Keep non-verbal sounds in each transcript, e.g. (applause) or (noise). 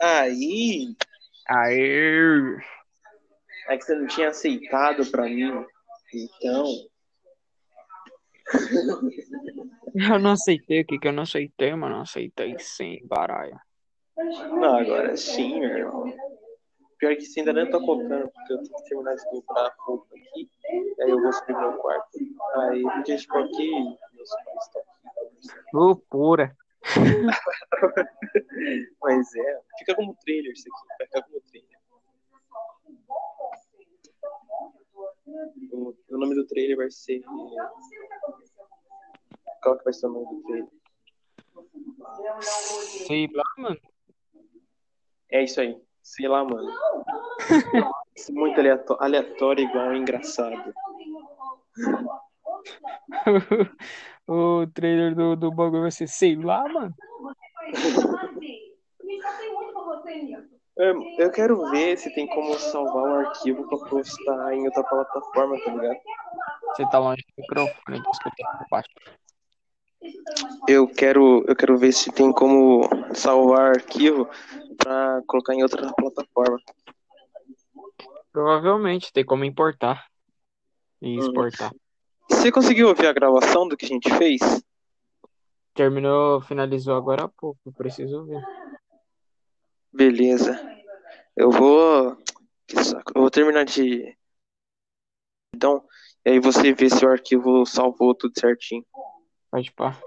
Aí. Aê! É que você não tinha aceitado pra mim. Então. Eu não aceitei o que que eu não aceitei, mano. Não aceitei sim, baralho. Não, agora sim, meu irmão. Pior que você ainda nem tá contando, porque eu tenho que terminar de dobrar a roupa aqui. Aí eu vou subir meu quarto. Aí, porque, tipo, aqui, meus pais estão aqui. Loucura. (laughs) Mas é, fica como trailer isso aqui. Vai ficar como trailer. O, o nome do trailer vai ser. Qual que vai ser o nome do trailer? Sei lá, mano. É isso aí. Sei lá, mano. Isso é muito aleatório, aleatório igual engraçado. (laughs) (laughs) o trailer do, do bagulho vai ser, sei lá, mano. Eu, eu quero ver se tem como salvar um arquivo pra postar em outra plataforma, tá ligado? Você tá longe do microfone, por baixo. Eu quero, eu quero ver se tem como salvar arquivo pra colocar em outra plataforma. Provavelmente tem como importar e Uhum. exportar. Você conseguiu ouvir a gravação do que a gente fez? Terminou, finalizou agora há pouco, preciso ver. Beleza. Eu vou. Eu vou terminar de. Então, e aí você vê se o arquivo salvou tudo certinho. Pode pá.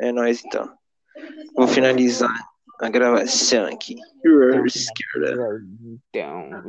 É nóis então. Vou finalizar a gravação aqui. Então.